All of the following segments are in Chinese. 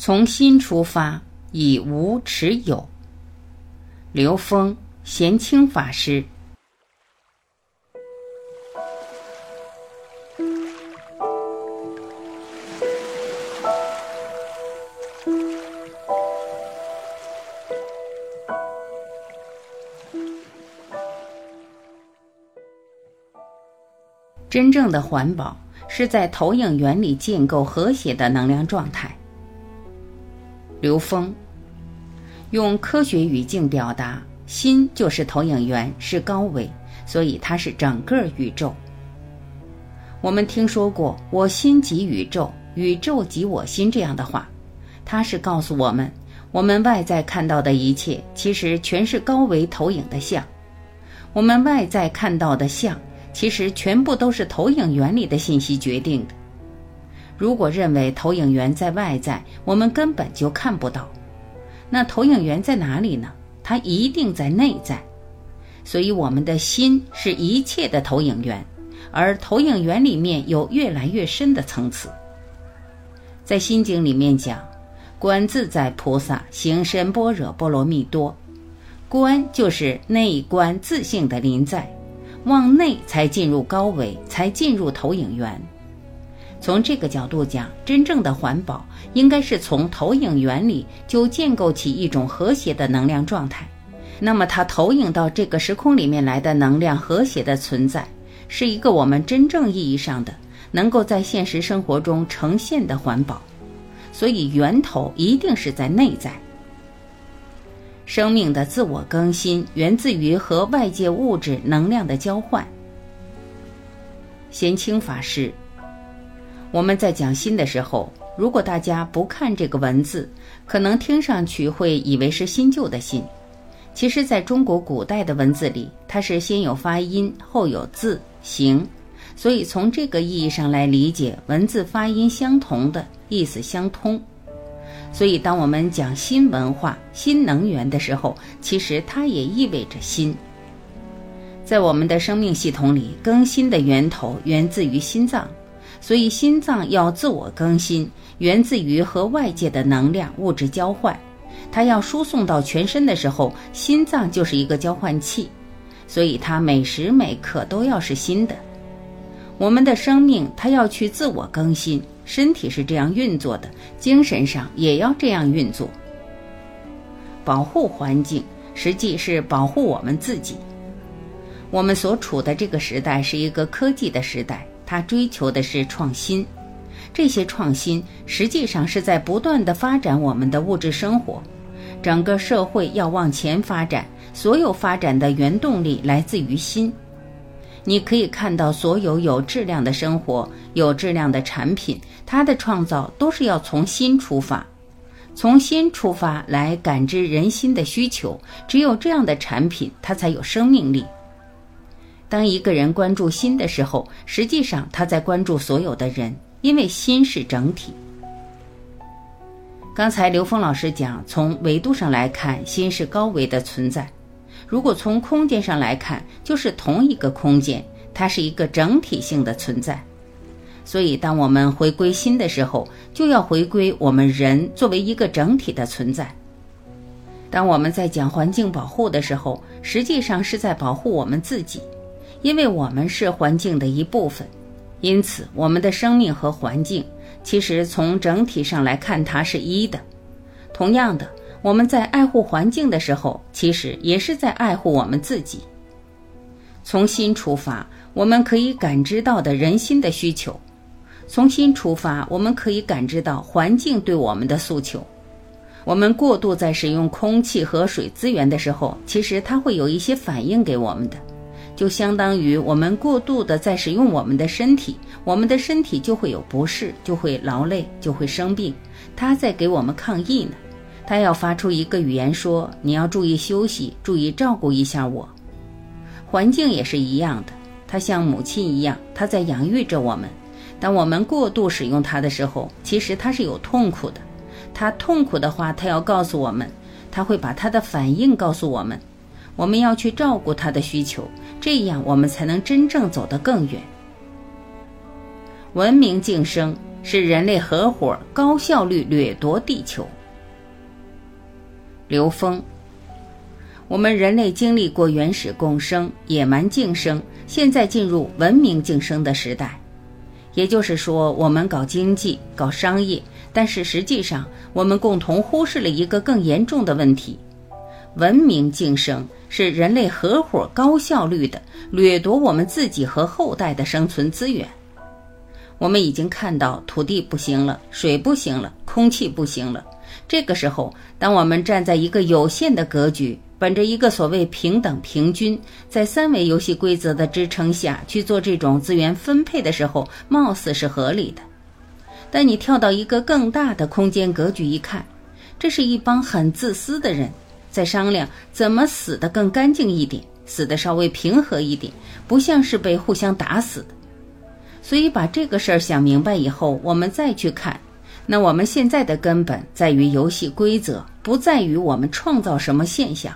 从心出发，以无持有。刘峰，贤清法师。真正的环保是在投影源里建构和谐的能量状态。刘峰用科学语境表达：心就是投影源，是高维，所以它是整个宇宙。我们听说过“我心即宇宙，宇宙即我心”这样的话，它是告诉我们，我们外在看到的一切其实全是高维投影的像。我们外在看到的像。其实全部都是投影源里的信息决定的。如果认为投影源在外在，我们根本就看不到。那投影源在哪里呢？它一定在内在。所以我们的心是一切的投影源，而投影源里面有越来越深的层次。在心经里面讲，观自在菩萨行深般若波罗蜜多，观就是内观自性的临在。往内才进入高维，才进入投影源。从这个角度讲，真正的环保应该是从投影原理就建构起一种和谐的能量状态。那么，它投影到这个时空里面来的能量和谐的存在，是一个我们真正意义上的能够在现实生活中呈现的环保。所以，源头一定是在内在。生命的自我更新源自于和外界物质能量的交换。贤清法师，我们在讲心的时候，如果大家不看这个文字，可能听上去会以为是新旧的心。其实，在中国古代的文字里，它是先有发音，后有字形，所以从这个意义上来理解，文字发音相同的意思相通。所以，当我们讲新文化、新能源的时候，其实它也意味着新。在我们的生命系统里，更新的源头源自于心脏，所以心脏要自我更新，源自于和外界的能量物质交换。它要输送到全身的时候，心脏就是一个交换器，所以它每时每刻都要是新的。我们的生命，它要去自我更新。身体是这样运作的，精神上也要这样运作。保护环境，实际是保护我们自己。我们所处的这个时代是一个科技的时代，他追求的是创新。这些创新实际上是在不断的发展我们的物质生活。整个社会要往前发展，所有发展的原动力来自于心。你可以看到，所有有质量的生活、有质量的产品，它的创造都是要从心出发，从心出发来感知人心的需求。只有这样的产品，它才有生命力。当一个人关注心的时候，实际上他在关注所有的人，因为心是整体。刚才刘峰老师讲，从维度上来看，心是高维的存在。如果从空间上来看，就是同一个空间，它是一个整体性的存在。所以，当我们回归心的时候，就要回归我们人作为一个整体的存在。当我们在讲环境保护的时候，实际上是在保护我们自己，因为我们是环境的一部分。因此，我们的生命和环境，其实从整体上来看，它是一的。同样的。我们在爱护环境的时候，其实也是在爱护我们自己。从心出发，我们可以感知到的人心的需求；从心出发，我们可以感知到环境对我们的诉求。我们过度在使用空气和水资源的时候，其实它会有一些反应给我们的，就相当于我们过度的在使用我们的身体，我们的身体就会有不适，就会劳累，就会生病，它在给我们抗议呢。他要发出一个语言说：“你要注意休息，注意照顾一下我。”环境也是一样的，它像母亲一样，它在养育着我们。当我们过度使用它的时候，其实它是有痛苦的。它痛苦的话，它要告诉我们，它会把它的反应告诉我们。我们要去照顾他的需求，这样我们才能真正走得更远。文明晋升，是人类合伙高效率掠夺地球。刘峰，我们人类经历过原始共生、野蛮竞生，现在进入文明竞生的时代。也就是说，我们搞经济、搞商业，但是实际上，我们共同忽视了一个更严重的问题：文明竞生是人类合伙高效率的掠夺我们自己和后代的生存资源。我们已经看到土地不行了，水不行了，空气不行了。这个时候，当我们站在一个有限的格局，本着一个所谓平等平均，在三维游戏规则的支撑下去做这种资源分配的时候，貌似是合理的。但你跳到一个更大的空间格局一看，这是一帮很自私的人在商量怎么死得更干净一点，死得稍微平和一点，不像是被互相打死的。所以把这个事儿想明白以后，我们再去看，那我们现在的根本在于游戏规则，不在于我们创造什么现象。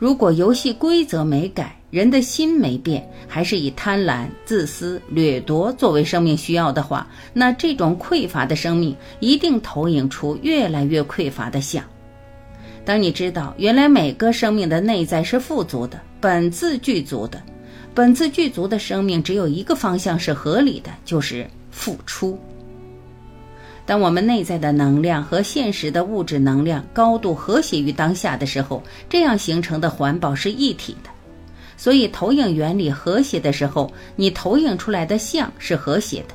如果游戏规则没改，人的心没变，还是以贪婪、自私、掠夺作为生命需要的话，那这种匮乏的生命一定投影出越来越匮乏的相。当你知道原来每个生命的内在是富足的、本自具足的，本自具足的生命只有一个方向是合理的，就是付出。当我们内在的能量和现实的物质能量高度和谐于当下的时候，这样形成的环保是一体的。所以，投影原理和谐的时候，你投影出来的像是和谐的。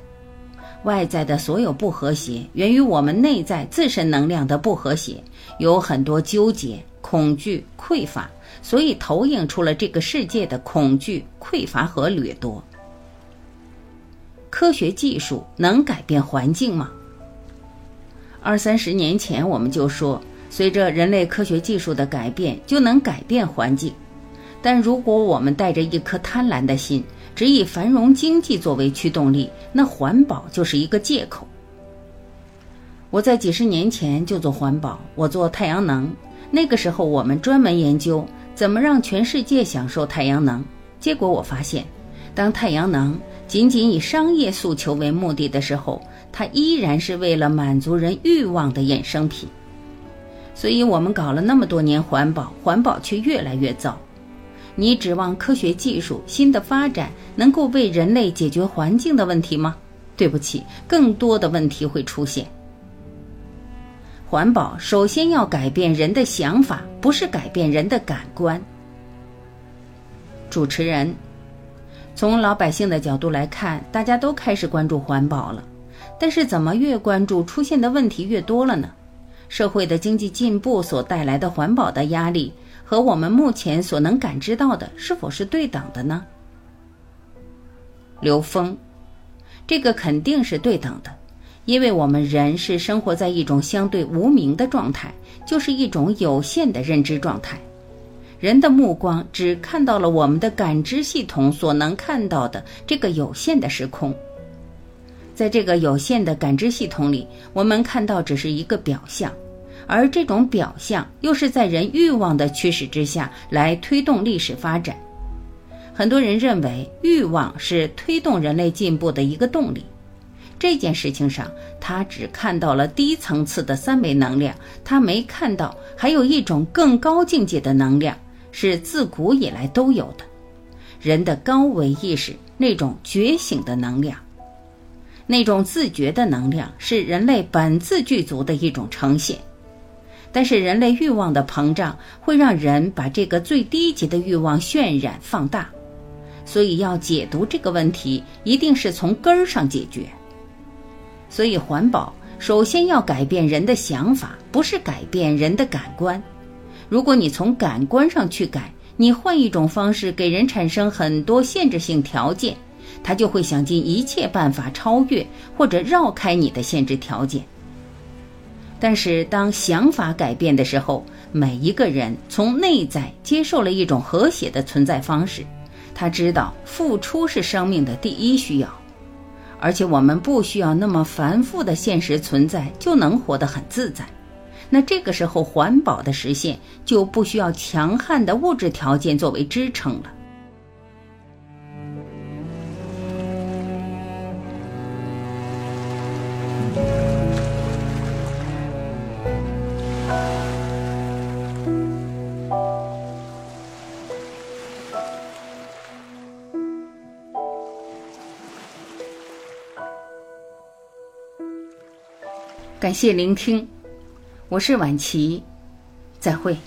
外在的所有不和谐，源于我们内在自身能量的不和谐，有很多纠结、恐惧、匮乏，所以投影出了这个世界的恐惧、匮乏和掠夺。科学技术能改变环境吗？二三十年前，我们就说，随着人类科学技术的改变，就能改变环境。但如果我们带着一颗贪婪的心，只以繁荣经济作为驱动力，那环保就是一个借口。我在几十年前就做环保，我做太阳能。那个时候，我们专门研究怎么让全世界享受太阳能。结果我发现，当太阳能仅仅以商业诉求为目的的时候，它依然是为了满足人欲望的衍生品，所以我们搞了那么多年环保，环保却越来越糟。你指望科学技术新的发展能够为人类解决环境的问题吗？对不起，更多的问题会出现。环保首先要改变人的想法，不是改变人的感官。主持人，从老百姓的角度来看，大家都开始关注环保了。但是怎么越关注出现的问题越多了呢？社会的经济进步所带来的环保的压力和我们目前所能感知到的是否是对等的呢？刘峰，这个肯定是对等的，因为我们人是生活在一种相对无名的状态，就是一种有限的认知状态。人的目光只看到了我们的感知系统所能看到的这个有限的时空。在这个有限的感知系统里，我们看到只是一个表象，而这种表象又是在人欲望的驱使之下来推动历史发展。很多人认为欲望是推动人类进步的一个动力。这件事情上，他只看到了低层次的三维能量，他没看到还有一种更高境界的能量，是自古以来都有的，人的高维意识那种觉醒的能量。那种自觉的能量是人类本自具足的一种呈现，但是人类欲望的膨胀会让人把这个最低级的欲望渲染放大，所以要解读这个问题，一定是从根儿上解决。所以环保首先要改变人的想法，不是改变人的感官。如果你从感官上去改，你换一种方式给人产生很多限制性条件。他就会想尽一切办法超越或者绕开你的限制条件。但是，当想法改变的时候，每一个人从内在接受了一种和谐的存在方式。他知道付出是生命的第一需要，而且我们不需要那么繁复的现实存在就能活得很自在。那这个时候，环保的实现就不需要强悍的物质条件作为支撑了。感谢聆听，我是晚琪，再会。